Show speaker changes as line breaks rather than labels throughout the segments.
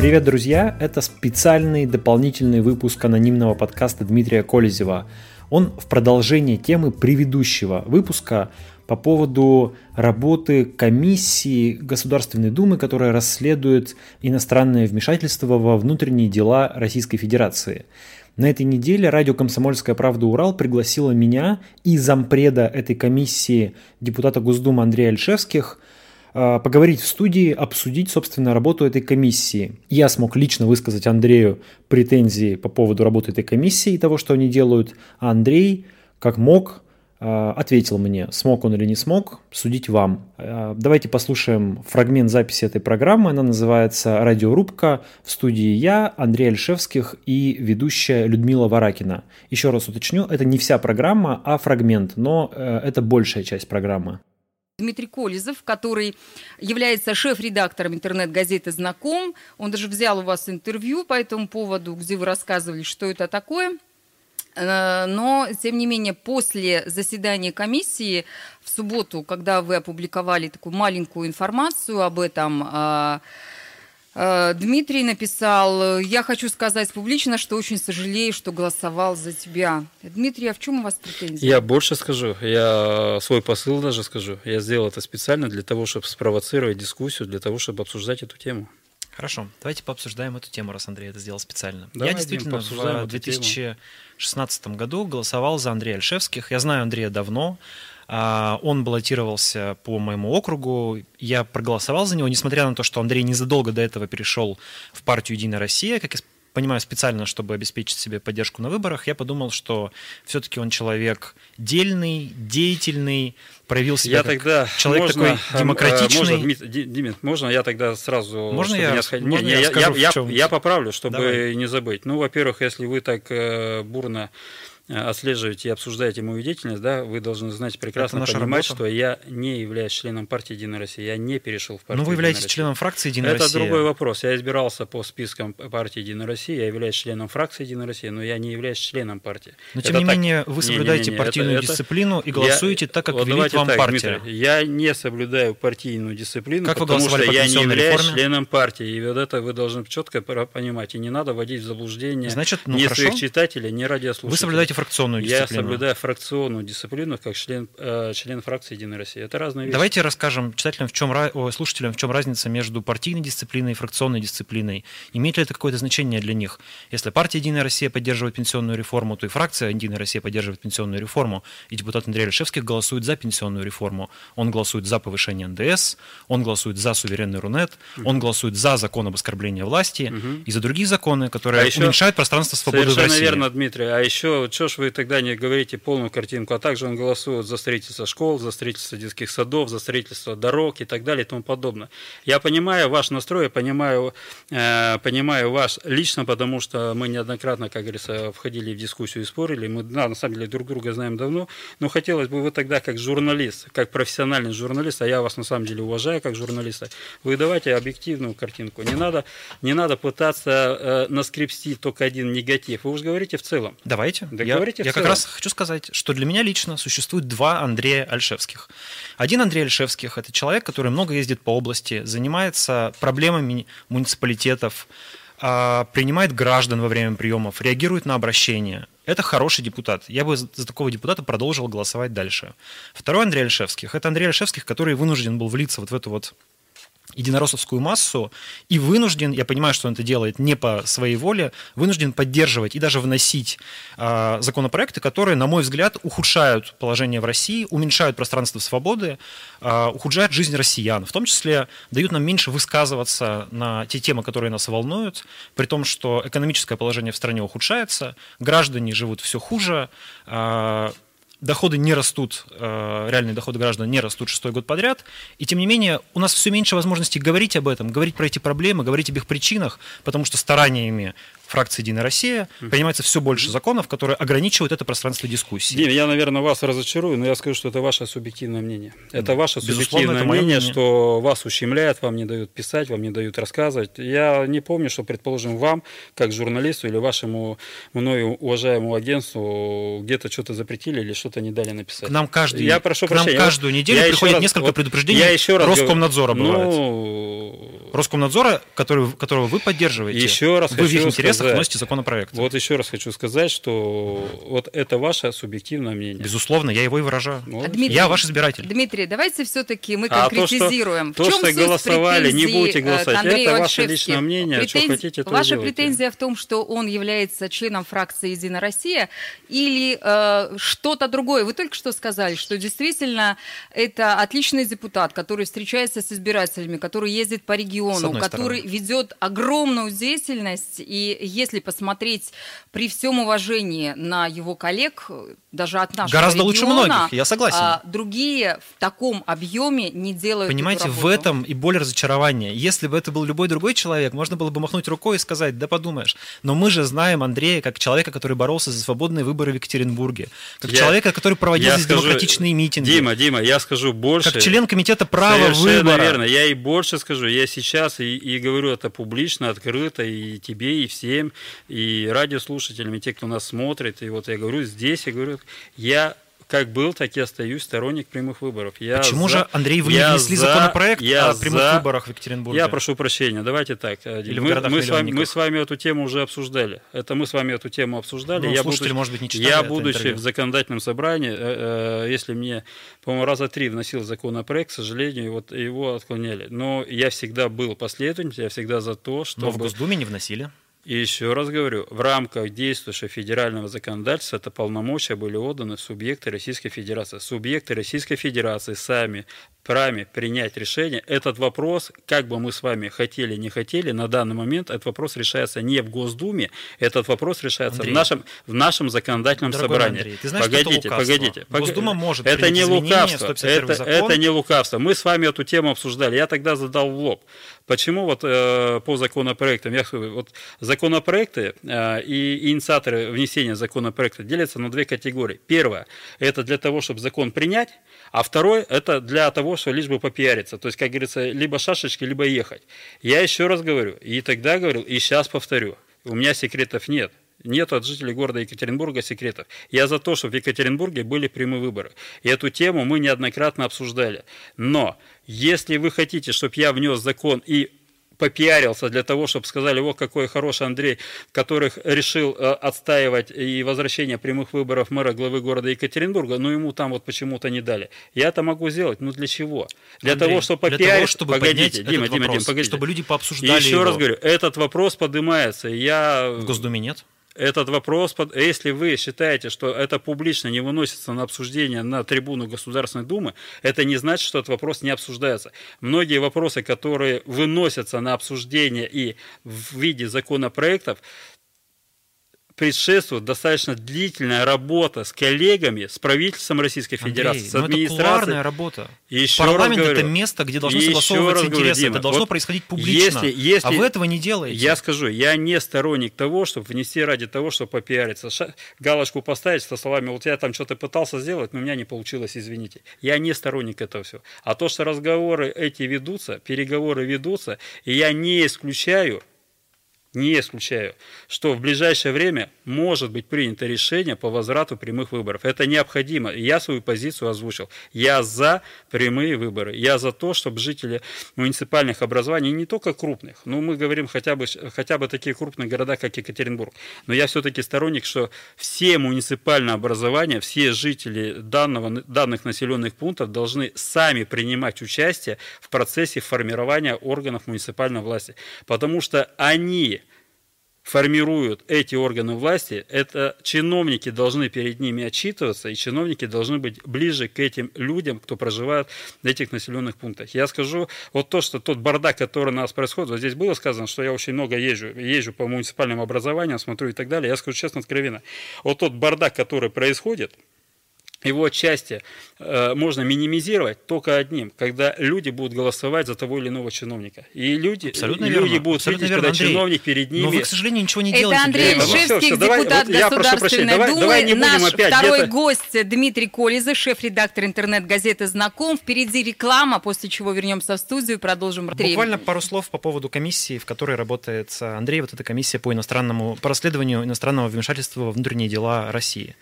Привет, друзья! Это специальный дополнительный выпуск анонимного подкаста Дмитрия Колезева. Он в продолжении темы предыдущего выпуска по поводу работы комиссии Государственной Думы, которая расследует иностранное вмешательство во внутренние дела Российской Федерации. На этой неделе радио «Комсомольская правда. Урал» пригласила меня и зампреда этой комиссии депутата Госдумы Андрея Альшевских поговорить в студии, обсудить, собственно, работу этой комиссии. Я смог лично высказать Андрею претензии по поводу работы этой комиссии и того, что они делают, а Андрей, как мог, Э, ответил мне, смог он или не смог, судить вам. Э, давайте послушаем фрагмент записи этой программы. Она называется «Радиорубка». В студии я, Андрей Альшевских и ведущая Людмила Варакина. Еще раз уточню, это не вся программа, а фрагмент, но э, это большая часть программы.
Дмитрий Колезов, который является шеф-редактором интернет-газеты «Знаком». Он даже взял у вас интервью по этому поводу, где вы рассказывали, что это такое – Э, но, тем не менее, после заседания комиссии в субботу, когда вы опубликовали такую маленькую информацию об этом, э, Дмитрий написал, я хочу сказать публично, что очень сожалею, что голосовал за тебя. Дмитрий, а в чем у вас претензии?
Я больше скажу, я свой посыл даже скажу. Я сделал это специально для того, чтобы спровоцировать дискуссию, для того, чтобы обсуждать эту тему.
Хорошо, давайте пообсуждаем эту тему, раз Андрей это сделал специально. Давай, Я действительно в 2016 году голосовал за Андрея Альшевских. Я знаю Андрея давно. А, он баллотировался по моему округу. Я проголосовал за него, несмотря на то, что Андрей незадолго до этого перешел в партию «Единая Россия», как я понимаю, специально, чтобы обеспечить себе поддержку на выборах, я подумал, что все-таки он человек дельный, деятельный, проявил себя
я как тогда
человек
можно,
такой а, демократичный.
Можно, Димит, можно я тогда сразу...
Можно я,
не
можно
не, я,
я, скажу,
я, я, я поправлю, чтобы
Давай.
не забыть. Ну, во-первых, если вы так э, бурно Э, отслеживаете и обсуждаете мою деятельность, да, вы должны знать прекрасно понимать, работа. что я не являюсь членом партии Единая Россия, я не перешел в партию.
Ну вы являетесь членом фракции Единая
Это
Россия.
Это другой вопрос. Я избирался по спискам партии Единая Россия, я являюсь членом фракции Единая Россия, но я не являюсь членом партии.
Но тем это не так... менее вы соблюдаете не, не, не, партийную это, дисциплину и голосуете я... так, как вот велит вам
так,
партия.
Дмитрий, я не соблюдаю партийную дисциплину, как потому что я не являюсь реформе? членом партии. И вот это вы должны четко понимать. И не надо вводить в заблуждение
Значит, ну,
ни
хорошо.
своих читателей, ни радиослушателей.
Вы соблюдаете фракционную дисциплину
соблюдая фракционную дисциплину как член, э, член фракции Единой России. Это разные вещи.
Давайте расскажем читателям, в чем, о, слушателям, в чем разница между партийной дисциплиной и фракционной дисциплиной. Имеет ли это какое-то значение для них? Если партия Единая Россия поддерживает пенсионную реформу, то и фракция Единая Россия поддерживает пенсионную реформу. И депутат Андрей Лешевский голосует за пенсионную реформу. Он голосует за повышение НДС, он голосует за суверенный Рунет, угу. он голосует за закон об оскорблении власти угу. и за другие законы, которые а еще уменьшают пространство свободы в России.
Совершенно верно, Дмитрий. А еще, что ж вы тогда не говорите полную картинку, а также он голосует за строительство школ, за строительство детских садов, за строительство дорог и так далее и тому подобное. Я понимаю ваш настрой, я понимаю, э, понимаю ваш лично, потому что мы неоднократно, как говорится, входили в дискуссию и спорили. Мы, да, на самом деле, друг друга знаем давно, но хотелось бы вы тогда, как журналист, как профессиональный журналист, а я вас на самом деле уважаю как журналиста, вы давайте объективную картинку. Не надо, не надо пытаться э, наскрепсти только один негатив. Вы уже говорите в целом.
Давайте. Да я, говорите я как раз хочу сказать, что для меня лично существует два Андрея Альшевских. Один Андрей Альшевских – это человек, который много ездит по области, занимается проблемами муниципалитетов, а, принимает граждан во время приемов, реагирует на обращения. Это хороший депутат. Я бы за такого депутата продолжил голосовать дальше. Второй Андрей Альшевских – это Андрей Альшевских, который вынужден был влиться вот в эту вот единороссовскую массу и вынужден, я понимаю, что он это делает не по своей воле, вынужден поддерживать и даже вносить э, законопроекты, которые, на мой взгляд, ухудшают положение в России, уменьшают пространство свободы, э, ухудшают жизнь россиян, в том числе дают нам меньше высказываться на те темы, которые нас волнуют, при том, что экономическое положение в стране ухудшается, граждане живут все хуже, э, доходы не растут, э, реальные доходы граждан не растут шестой год подряд, и тем не менее у нас все меньше возможностей говорить об этом, говорить про эти проблемы, говорить об их причинах, потому что стараниями фракции «Единая Россия» принимается все больше законов, которые ограничивают это пространство дискуссии.
Дим, я, наверное, вас разочарую, но я скажу, что это ваше субъективное мнение. Это ваше субъективное это мнение, мнение, что вас ущемляют, вам не дают писать, вам не дают рассказывать. Я не помню, что, предположим, вам, как журналисту или вашему мною уважаемому агентству где-то что-то запретили или что-то не дали написать.
К нам, каждый, я прошу к прощения, нам каждую неделю
я
приходит раз, несколько вот предупреждений я еще раз Роскомнадзора
говорю, Ну,
Роскомнадзора, который, которого вы поддерживаете.
Еще раз
вы
хочу
в их интересах
сказать,
вносите законопроект.
Вот еще раз хочу сказать, что вот это ваше субъективное мнение.
Безусловно, я его и выражаю.
А, Дмитрий,
я ваш избиратель.
Дмитрий, давайте все-таки мы
А то,
конкретизируем.
что,
В
то,
чем
что
суть
голосовали, не будете
э,
голосовать,
Андрею
это ваше
Ольшевски?
личное мнение, что
Претенз-
хотите, то
Ваша
делайте.
претензия в том, что он является членом фракции «Единая Россия» или э, что-то другое? Вы только что сказали, что действительно это отличный депутат, который встречается с избирателями, который ездит по
С
региону, который
стороны.
ведет огромную деятельность, и если посмотреть при всем уважении на его коллег, даже от нашего
Гораздо лучше
региона,
многих, я согласен.
а, другие в таком объеме не делают
Понимаете,
эту
в этом и боль разочарования. Если бы это был любой другой человек, можно было бы махнуть рукой и сказать, да подумаешь. Но мы же знаем Андрея как человека, который боролся за свободные выборы в Екатеринбурге, как
Я-
человека, который проводил
Я
здесь
скажу-
демократичные митинги,
Дима, Дима, я скажу больше.
как член комитета права
Совершенно
выбора.
верно. Я и больше скажу. Я сейчас и, и говорю это публично, открыто, и тебе, и всем, и радиослушателям, и те, кто нас смотрит. И вот я говорю здесь, я говорю, я как был, так и остаюсь сторонник прямых выборов. Я
Почему
за-
же, Андрей, вы не внесли
за-
законопроект
я
о прямых
за-
выборах в Екатеринбурге?
Я прошу прощения, давайте так. э,
Или
мы, мы, с вами, мы с вами эту тему уже обсуждали. Это мы с вами эту тему обсуждали.
Ну,
я будучи-
может быть, не читали
Я, будучи
интервью.
в законодательном собрании, э, э, если мне, по-моему, раза три вносил законопроект, к сожалению, вот его отклоняли. Но я всегда был последовательным, я всегда за то,
Но в. Госдуме не вносили.
И еще раз говорю, в рамках действующего федерального законодательства это полномочия были отданы субъекты Российской Федерации. Субъекты Российской Федерации сами праве принять решение. Этот вопрос, как бы мы с вами хотели, не хотели, на данный момент этот вопрос решается не в Госдуме, этот вопрос решается
Андрей.
в нашем, в нашем законодательном
Дорогой
собрании.
Андрей, ты знаешь, что это
погодите, погодите, погодите.
Госдума может
Это не лукавство,
151
это,
закон.
это не лукавство. Мы с вами эту тему обсуждали. Я тогда задал в лоб. Почему вот э, по законопроектам, я говорю, вот законопроекты э, и инициаторы внесения законопроекта делятся на две категории. Первое, это для того, чтобы закон принять, а второе, это для того, чтобы лишь бы попиариться. То есть, как говорится, либо шашечки, либо ехать. Я еще раз говорю, и тогда говорил, и сейчас повторю, у меня секретов нет. Нет от жителей города Екатеринбурга секретов. Я за то, чтобы в Екатеринбурге были прямые выборы. И эту тему мы неоднократно обсуждали. Но если вы хотите, чтобы я внес закон и попиарился для того, чтобы сказали, вот какой хороший Андрей, который решил э, отстаивать и возвращение прямых выборов мэра главы города Екатеринбурга, но ему там вот почему-то не дали. Я это могу сделать, ну для чего? Для
Андрей,
того, чтобы
для
попиарить...
того, чтобы
погодите, Дима,
этот
Дима,
вопрос,
Дима, погодите.
чтобы люди
И
пообсуждали
еще
его.
раз говорю, этот вопрос поднимается. и Я
В Госдуме нет.
Этот вопрос, под- если вы считаете, что это публично не выносится на обсуждение на трибуну Государственной Думы, это не значит, что этот вопрос не обсуждается. Многие вопросы, которые выносятся на обсуждение и в виде законопроектов, предшествует достаточно длительная работа с коллегами, с правительством Российской Федерации,
Андрей,
с
ну это
администрацией.
кулуарная работа.
Еще раз
Парламент
говорю,
это место, где должны согласовываться
раз говорю,
интересы.
Дима,
это должно
вот
происходить публично.
если- если-
а вы этого не делаете.
Я скажу, я не сторонник того, чтобы внести ради того, чтобы попиариться. Ша- галочку поставить со словами, вот я там что-то пытался сделать, но у меня не получилось, извините. Я не сторонник этого всего. А то, что разговоры эти ведутся, переговоры ведутся, и я не исключаю, не исключаю, что в ближайшее время может быть принято решение по возврату прямых выборов. Это необходимо. Я свою позицию озвучил. Я за прямые выборы. Я за то, чтобы жители муниципальных образований, не только крупных, но мы говорим хотя бы, хотя бы такие крупные города, как Екатеринбург, но я все-таки сторонник, что все муниципальные образования, все жители данного, данных населенных пунктов должны сами принимать участие в процессе формирования органов муниципальной власти. Потому что они формируют эти органы власти, это чиновники должны перед ними отчитываться, и чиновники должны быть ближе к этим людям, кто проживает в этих населенных пунктах. Я скажу, вот то, что тот бардак, который у нас происходит, вот здесь было сказано, что я очень много езжу, езжу по муниципальным образованиям, смотрю и так далее, я скажу честно, откровенно, вот тот бардак, который происходит, его отчасти э, можно минимизировать только одним, когда люди будут голосовать за того или иного чиновника. И люди,
Абсолютно
и
верно.
люди будут
Абсолютно
видеть,
верно,
когда
Андрей.
чиновник перед ними...
Но вы, к сожалению, ничего не
Это
делаете.
Андрей.
Всё, всё,
Ильшевский,
давай,
депутат
вот я прошу прощения,
Государственной
давай-
Думы.
давай не будем
Наш
опять
второй
где-то-
гость Дмитрий Колеза, шеф-редактор интернет-газеты «Знаком». Впереди реклама, после чего вернемся в студию и продолжим.
Буквально пару слов по поводу комиссии, в которой работает э, Андрей. Вот эта комиссия по иностранному, по расследованию иностранного вмешательства во внутренние дела России.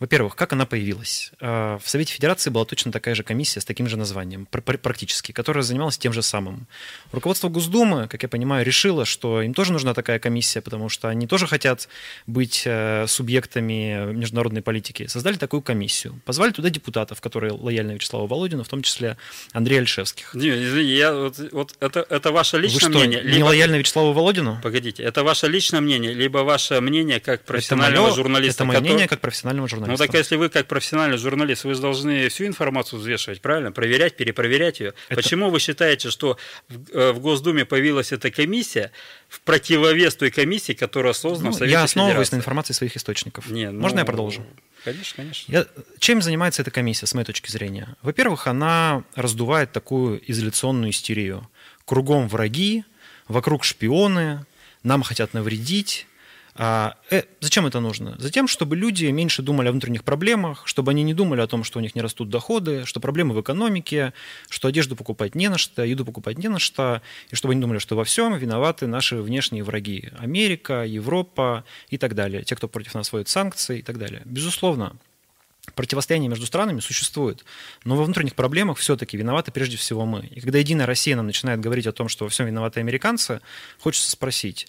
Во-первых, как она появилась? Здесь. Э, в Совете Федерации была точно такая же комиссия с таким же названием, практически, которая занималась тем же самым. Руководство Госдумы, как я понимаю, решило, что им тоже нужна такая комиссия, потому что они тоже хотят быть э, субъектами международной политики. Создали такую комиссию. Позвали туда депутатов, которые лояльны Вячеславу Володину, в том числе Андрея Альшевских.
Не, извини, я, вот, вот это, это ваше личное
Вы что,
мнение.
Не лояльны Вячеславу Володину?
Погодите, это ваше личное мнение, либо ваше мнение как профессионального
это мое,
журналиста?
Это мое который... мнение как профессионального журналиста.
Ну так если вы как профессиональный журналист, вы же должны всю информацию взвешивать, правильно? Проверять, перепроверять ее. Это... Почему вы считаете, что в, э, в Госдуме появилась эта комиссия в противовес той комиссии, которая создана ну, в Совете
Я основываюсь
Федерации?
на информации своих источников.
Не, ну...
Можно я продолжу?
Конечно, конечно.
Я, чем занимается эта комиссия, с моей точки зрения? Во-первых, она раздувает такую изоляционную истерию. Кругом враги, вокруг шпионы, нам хотят навредить, а, э, зачем это нужно? Затем, чтобы люди меньше думали о внутренних проблемах, чтобы они не думали о том, что у них не растут доходы, что проблемы в экономике, что одежду покупать не на что, еду покупать не на что, и чтобы они думали, что во всем виноваты наши внешние враги. Америка, Европа и так далее. Те, кто против нас вводит санкции и так далее. Безусловно, противостояние между странами существует, но во внутренних проблемах все-таки виноваты прежде всего мы. И когда Единая Россия нам начинает говорить о том, что во всем виноваты американцы, хочется спросить,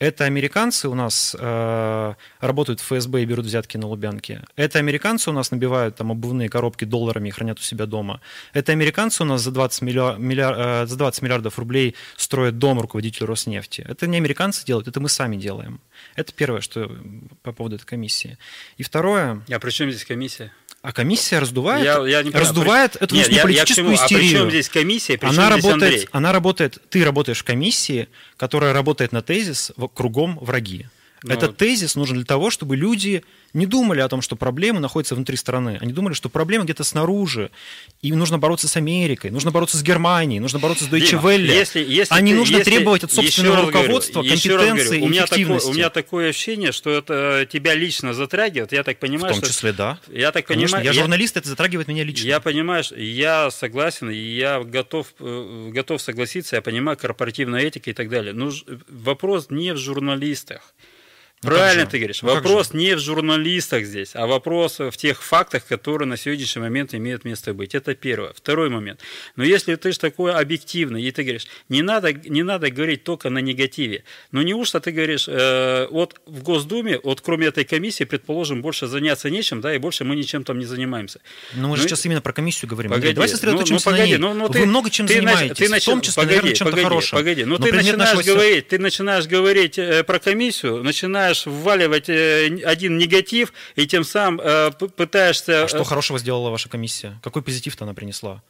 это американцы у нас э, работают в ФСБ и берут взятки на Лубянке. Это американцы у нас набивают там обувные коробки долларами и хранят у себя дома. Это американцы у нас за 20, миллиар, миллиар, э, за 20 миллиардов рублей строят дом руководителю Роснефти. Это не американцы делают, это мы сами делаем. Это первое, что по поводу этой комиссии. И второе...
А при чем здесь комиссия?
А комиссия раздувает,
я, я не
раздувает эту Нет, я, политическую я истерию. А при
чем здесь комиссия? При
она,
работает,
Андрей? она работает, ты работаешь в комиссии, которая работает на тезис кругом враги. Но... Этот тезис нужен для того, чтобы люди не думали о том, что проблемы находятся внутри страны. Они думали, что проблемы где-то снаружи. И нужно бороться с Америкой, нужно бороться с Германией, нужно бороться с Deutsche Welle.
Если, если
а не
ты,
нужно
если,
требовать от собственного руководства
говорю,
компетенции
говорю, у меня
эффективности.
Такое, у меня такое ощущение, что это тебя лично затрагивает. Я так понимаю,
В том числе,
что,
да.
Я так
Конечно,
понимаю,
я журналист, это затрагивает меня лично.
Я понимаю, я согласен, и я готов, э, готов согласиться, я понимаю корпоративная этика и так далее. Но вопрос не в журналистах. Ну, Правильно ты говоришь. Ну, вопрос не в журналистах здесь, а вопрос в тех фактах, которые на сегодняшний момент имеют место быть. Это первое. Второй момент. Но если ты же такой объективный, и ты говоришь, не надо, не надо говорить только на негативе. Но неужто ты говоришь, э, вот в Госдуме, вот кроме этой комиссии, предположим, больше заняться нечем, да, и больше мы ничем там не занимаемся.
Но мы же ну, сейчас именно про комиссию говорим.
Погоди,
давай сосредоточимся ну, ну, погоди, на ней. Ну, ну,
Вы
ты, много чем
ты,
занимаетесь,
ты,
в том числе,
погоди,
наверное, чем-то
погоди,
хорошим.
Погоди, ну ты начинаешь, говорить, ты начинаешь говорить э, про комиссию, начинаешь вваливать Э, один негатив, и тем самым э, пытаешься...
А что хорошего сделала ваша комиссия? Какой позитив-то она принесла?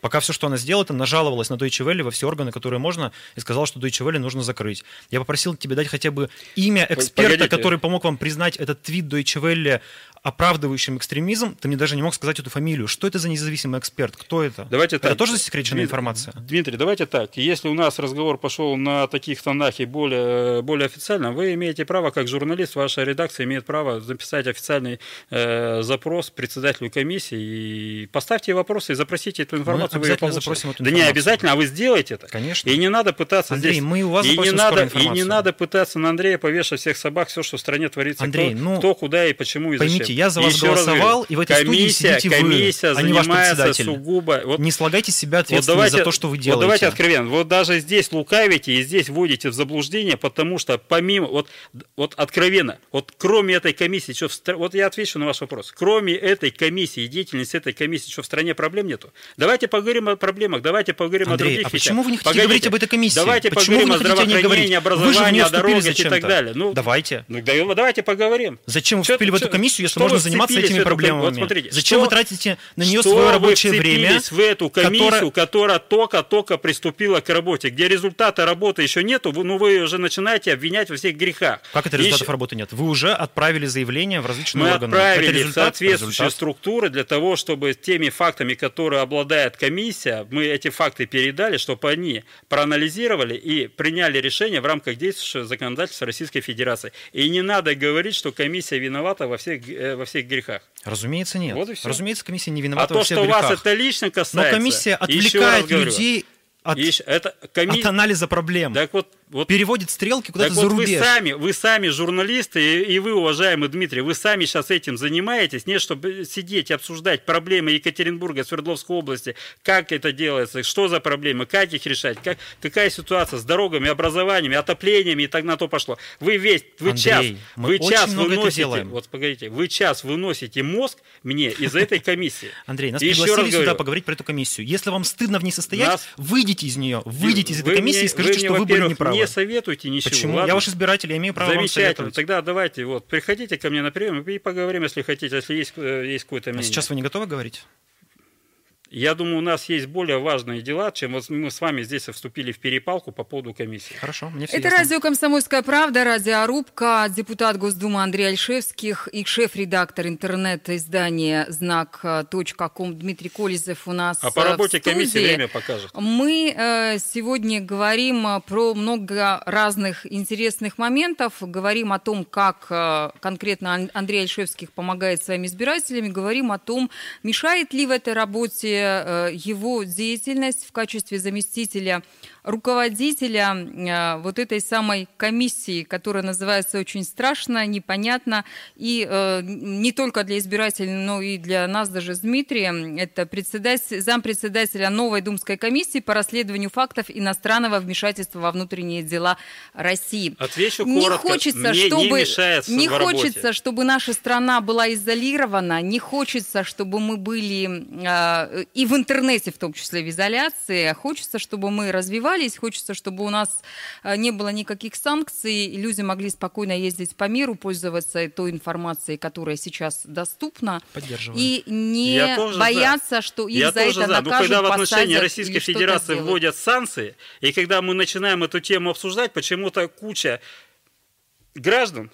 Пока все, что она сделала, это нажаловалась на Deutsche Welle во все органы, которые можно, и сказала, что Deutsche Welle нужно закрыть. Я попросил тебе дать хотя бы имя эксперта, Погодите. который помог вам признать этот твит Deutsche Welle оправдывающим экстремизм, ты мне даже не мог сказать эту фамилию. Что это за независимый эксперт? Кто это?
Давайте
это
так.
тоже засекреченная
Дмитрий,
информация?
Дмитрий, давайте так. Если у нас разговор пошел на таких тонах и более, более официально, вы имеете право, как журналист, ваша редакция имеет право записать официальный э, запрос председателю комиссии и поставьте вопросы и запросите эту информацию.
Мы обязательно запросим эту
информацию. Да не обязательно, а вы сделаете это.
Конечно.
И не надо пытаться
Андрей,
здесь...
мы у вас
и не надо, И не надо пытаться на Андрея повешать всех собак, все, что в стране творится.
Андрей,
кто,
ну,
кто, куда и почему и
поймите,
зачем.
Я за вас
Еще
голосовал, и в этой
комиссия,
студии сидите
комиссия
вы, а не ваш председатель.
сугубо... Вот,
не слагайте себя ответственность вот давайте, за то, что вы делаете.
Вот давайте откровенно. Вот даже здесь лукавите и здесь вводите в заблуждение, потому что помимо... Вот, вот откровенно, вот кроме этой комиссии, что в, вот я отвечу на ваш вопрос. Кроме этой комиссии и деятельности этой комиссии, что в стране проблем нету? Давайте поговорим о проблемах, давайте поговорим
Андрей,
о других
а
вещах.
почему вы не хотите Погодите, говорить об этой комиссии?
Давайте
почему
поговорим о здравоохранении, образовании, о дорогах и так далее.
Ну, давайте.
Ну, давайте поговорим.
Зачем вы вступили в эту комиссию, если можно заниматься этими проблемами? Вот смотрите, Зачем вы тратите на нее свое рабочее время?
в эту комиссию, которая только-только приступила к работе, где результата работы еще нету, ну вы уже начинаете обвинять во всех грехах.
Как это результатов еще... работы нет? Вы уже отправили заявление в различные
Мы
органы.
отправили в соответствующие результат? структуры для того, чтобы теми фактами, которые обладает комиссия, мы эти факты передали, чтобы они проанализировали и приняли решение в рамках действующего законодательства Российской Федерации. И не надо говорить, что комиссия виновата во всех, э, во всех грехах.
Разумеется, нет.
Вот.
Разумеется, комиссия не виновата
а
во
то,
всех
что
грехах.
вас это лично касается.
Но комиссия отвлекает людей от,
это коми...
от анализа проблем.
Так вот,
вот, переводит стрелки куда-то за
вот
рубеж.
Вы сами, вы сами журналисты, и, и вы, уважаемый Дмитрий, вы сами сейчас этим занимаетесь, не чтобы сидеть и обсуждать проблемы Екатеринбурга, Свердловской области, как это делается, что за проблемы, как их решать, как, какая ситуация с дорогами, образованиями, отоплениями и так на то пошло. Вы весь, вы Андрей, час, вы час выносите, вот погодите, вы час выносите мозг мне из этой комиссии.
Андрей, нас пригласили сюда поговорить про эту комиссию. Если вам стыдно в ней состоять, выйдите из нее, выйдите из этой комиссии и скажите, что вы были неправы
не советуйте ничего.
Почему? Ладно? Я ваш избиратель, я имею право
Замечательно.
вам
Тогда давайте, вот, приходите ко мне на прием и поговорим, если хотите, если есть, э, есть какое-то а мнение.
А сейчас вы не готовы говорить?
Я думаю, у нас есть более важные дела, чем вот мы с вами здесь вступили в перепалку по поводу комиссии.
Хорошо, мне все
Это
ясно.
радио «Комсомольская правда», радиорубка, депутат Госдумы Андрей Альшевских и шеф-редактор интернет-издания «Знак.ком» Дмитрий Колезев у нас
А по работе комиссии время покажет.
Мы э, сегодня говорим про много разных интересных моментов, говорим о том, как э, конкретно Андрей Альшевских помогает своим избирателям, говорим о том, мешает ли в этой работе Э, его деятельность в качестве заместителя руководителя э, вот этой самой комиссии, которая называется очень страшно, непонятно, и э, не только для избирателей, но и для нас даже с Дмитрием. Это председатель, зампредседателя новой Думской комиссии по расследованию фактов иностранного вмешательства во внутренние дела России.
Отвечу не коротко.
Хочется,
Мне
чтобы,
не
не хочется, чтобы наша страна была изолирована, не хочется, чтобы мы были э, и в интернете, в том числе в изоляции, хочется, чтобы мы развивались развивались. Хочется, чтобы у нас э, не было никаких санкций, и люди могли спокойно ездить по миру, пользоваться той информацией, которая сейчас доступна. И не бояться,
за.
что их Я за это за. накажут,
Но когда в отношении Российской Федерации вводят санкции, и когда мы начинаем эту тему обсуждать, почему-то куча граждан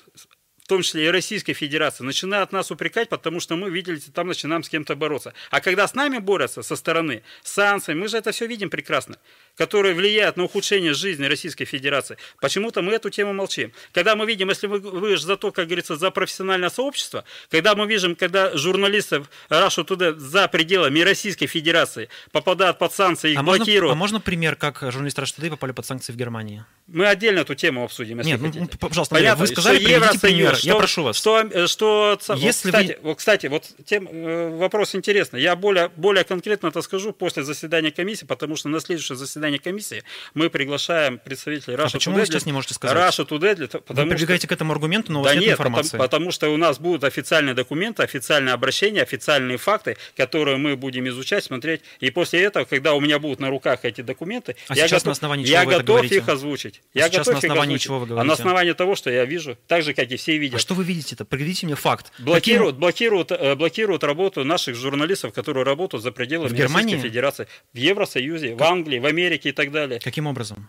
в том числе и Российской Федерации, начинают нас упрекать, потому что мы, видели, там начинаем с кем-то бороться. А когда с нами борются со стороны санкций, мы же это все видим прекрасно которые влияют на ухудшение жизни Российской Федерации. Почему-то мы эту тему молчим. Когда мы видим, если вы, вы же за то, как говорится, за профессиональное сообщество, когда мы видим, когда журналистов Russia туда за пределами Российской Федерации попадают под санкции, их
а
блокируют.
Можно, а можно пример, как журналисты Russia Today попали под санкции в Германии?
Мы отдельно эту тему обсудим, если
Нет,
ну, хотите.
Ну, пожалуйста, Понятно, вы сказали, что Евросоюз, пример. Что, я прошу вас.
Что, что, если вот, кстати, вы... вот, кстати, вот тем, э, вопрос интересный. Я более, более конкретно это скажу после заседания комиссии, потому что на следующее заседание комиссии мы приглашаем представителей Russia
а почему
Today.
вы сейчас не можете сказать?
Russia Today,
потому вы прибегаете что... к этому аргументу, но у вас да нет, нет информации.
Потому, потому что у нас будут официальные документы, официальные обращения, официальные факты, которые мы будем изучать, смотреть. И после этого, когда у меня будут на руках эти документы,
а
я,
сейчас
готов,
на основании
я готов их озвучить.
А
я готов
на основании
их
чего вы
говорите?
говорите?
А на основании того, что я вижу, так же, как и все видят.
А что вы видите-то? Приведите мне факт.
Блокируют, Каким... блокируют, э, блокируют работу наших журналистов, которые работают за пределами
в Германии?
Российской Федерации, в Евросоюзе, как... в Англии, в Америке и так далее.
Каким образом?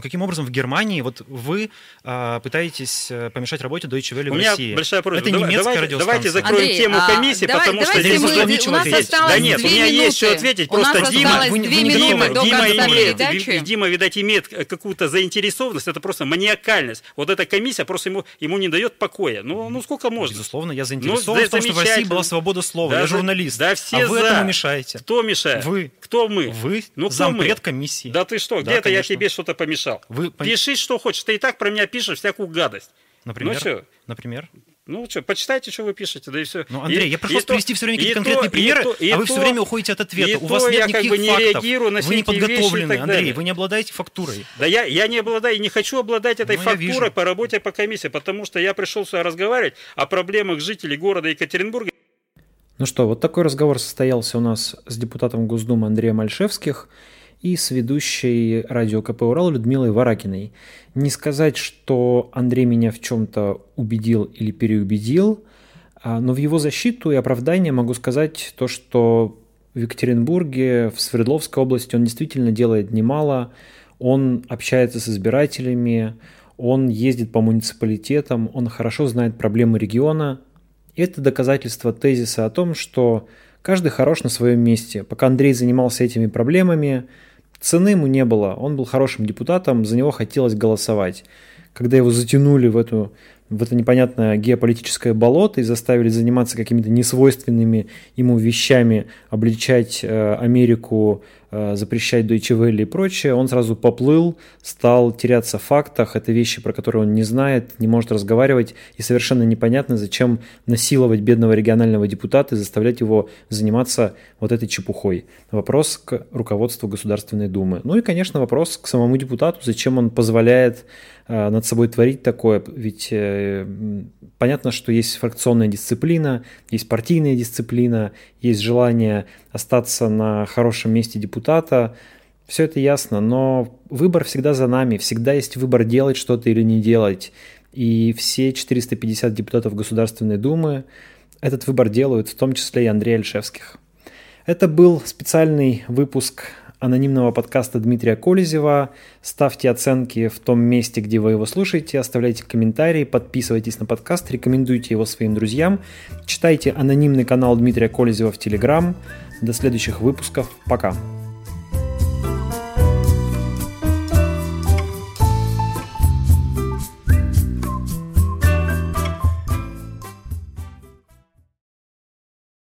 Ну, каким образом в Германии вот вы а, пытаетесь э, помешать работе Deutsche Welle в
У меня
России?
большая просьба.
Это немецкая
давайте,
радиостанция.
Давайте закроем
Андрей,
тему
а,
комиссии,
давай,
потому что
здесь
мы,
нечего ответить.
Да нет, у меня есть что ответить.
У
Просто Дима,
вы,
Дима,
Дима,
Дима, имеет, Дима, видать, имеет какую-то заинтересованность, это просто маниакальность. Вот эта комиссия просто ему, ему не дает покоя. Ну, ну сколько можно?
Безусловно, я заинтересован ну, в том, чтобы в России была свобода слова.
Да,
я журналист.
Да все
а вы
за.
этому мешаете.
Кто мешает?
Вы.
Кто мы?
Вы
ну,
зампред комиссии.
Да ты что, где-то я тебе что-то помешал.
Вы...
Пиши, что хочешь. Ты и так про меня пишешь всякую гадость.
Например?
Ну что?
Например?
Ну что, почитайте, что вы пишете, да и все.
Ну, Андрей,
и,
я прошу вас привести все время какие-то конкретные
то,
примеры,
то,
а вы
то,
все время уходите от ответа. У вас
то
нет
я
никаких
как бы не
фактов.
реагирую на
вы не подготовлены, Андрей,
далее.
вы не обладаете фактурой.
Да я, я не обладаю и не хочу обладать этой
ну,
фактурой по работе по комиссии, потому что я пришел сюда разговаривать о проблемах жителей города Екатеринбурга.
Ну что, вот такой разговор состоялся у нас с депутатом Госдумы Андреем Альшевских и с ведущей радио КП «Урал» Людмилой Варакиной. Не сказать, что Андрей меня в чем-то убедил или переубедил, а, но в его защиту и оправдание могу сказать то, что в Екатеринбурге, в Свердловской области он действительно делает немало. Он общается с избирателями, он ездит по муниципалитетам, он хорошо знает проблемы региона. Это доказательство тезиса о том, что каждый хорош на своем месте. Пока Андрей занимался этими проблемами, Цены ему не было, он был хорошим депутатом, за него хотелось голосовать. Когда его затянули в, эту, в это непонятное геополитическое болото и заставили заниматься какими-то несвойственными ему вещами, обличать э, Америку
запрещать Deutsche Welle и прочее, он сразу поплыл, стал теряться в фактах, это вещи, про которые он не знает, не может разговаривать, и совершенно непонятно, зачем насиловать бедного регионального депутата и заставлять его заниматься вот этой чепухой. Вопрос к руководству Государственной Думы. Ну и, конечно, вопрос к самому депутату, зачем он позволяет Э, над собой творить такое, ведь э, понятно, что есть фракционная дисциплина, есть партийная дисциплина, есть желание остаться на хорошем месте депутата, все это ясно, но выбор всегда за нами, всегда есть выбор делать что-то или не делать. И все 450 депутатов Государственной Думы этот выбор делают, в том числе и Андрей Альшевских. Это был специальный выпуск анонимного подкаста Дмитрия Колезева. Ставьте оценки в том месте, где вы его слушаете, оставляйте комментарии, подписывайтесь на подкаст, рекомендуйте его своим друзьям, читайте анонимный канал Дмитрия Колезева в Телеграм. До следующих выпусков. Пока.